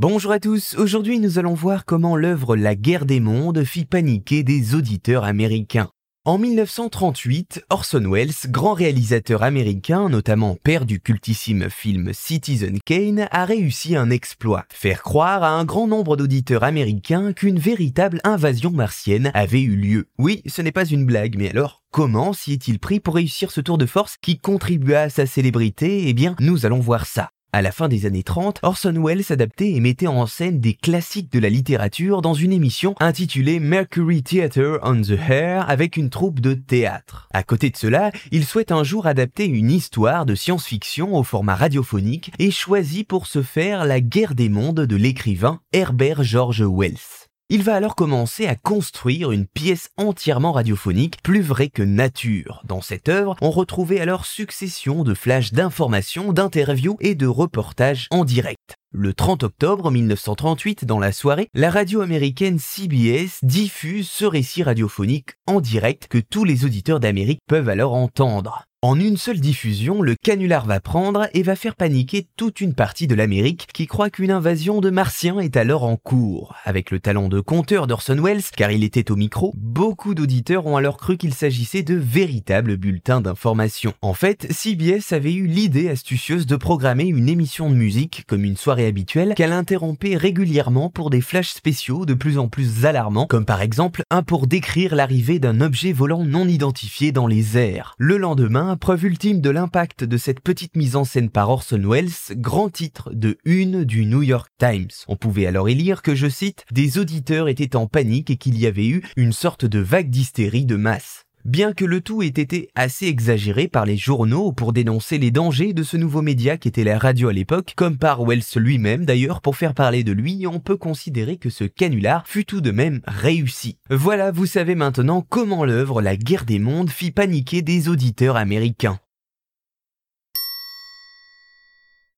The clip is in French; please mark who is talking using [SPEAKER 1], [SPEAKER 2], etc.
[SPEAKER 1] Bonjour à tous, aujourd'hui nous allons voir comment l'œuvre La guerre des mondes fit paniquer des auditeurs américains. En 1938, Orson Welles, grand réalisateur américain, notamment père du cultissime film Citizen Kane, a réussi un exploit. Faire croire à un grand nombre d'auditeurs américains qu'une véritable invasion martienne avait eu lieu. Oui, ce n'est pas une blague, mais alors, comment s'y est-il pris pour réussir ce tour de force qui contribua à sa célébrité? Eh bien, nous allons voir ça. À la fin des années 30, Orson Welles adaptait et mettait en scène des classiques de la littérature dans une émission intitulée Mercury Theatre on the Air avec une troupe de théâtre. À côté de cela, il souhaite un jour adapter une histoire de science-fiction au format radiophonique et choisit pour ce faire La guerre des mondes de l'écrivain Herbert George Wells. Il va alors commencer à construire une pièce entièrement radiophonique, plus vraie que nature. Dans cette œuvre, on retrouvait alors succession de flashs d'informations, d'interviews et de reportages en direct. Le 30 octobre 1938, dans la soirée, la radio américaine CBS diffuse ce récit radiophonique en direct que tous les auditeurs d'Amérique peuvent alors entendre. En une seule diffusion, le canular va prendre et va faire paniquer toute une partie de l'Amérique qui croit qu'une invasion de martiens est alors en cours. Avec le talent de conteur d'Orson Welles, car il était au micro, beaucoup d'auditeurs ont alors cru qu'il s'agissait de véritables bulletins d'information. En fait, CBS avait eu l'idée astucieuse de programmer une émission de musique comme une soirée habituelle qu'elle interrompait régulièrement pour des flashs spéciaux de plus en plus alarmants, comme par exemple un pour décrire l'arrivée d'un objet volant non identifié dans les airs. Le lendemain, preuve ultime de l'impact de cette petite mise en scène par Orson Welles, grand titre de une du New York Times. On pouvait alors y lire que, je cite, des auditeurs étaient en panique et qu'il y avait eu une sorte de vague d'hystérie de masse bien que le tout ait été assez exagéré par les journaux pour dénoncer les dangers de ce nouveau média qui était la radio à l'époque, comme par Wells lui-même d'ailleurs, pour faire parler de lui, on peut considérer que ce canular fut tout de même réussi. Voilà, vous savez maintenant comment l'œuvre La guerre des mondes fit paniquer des auditeurs américains.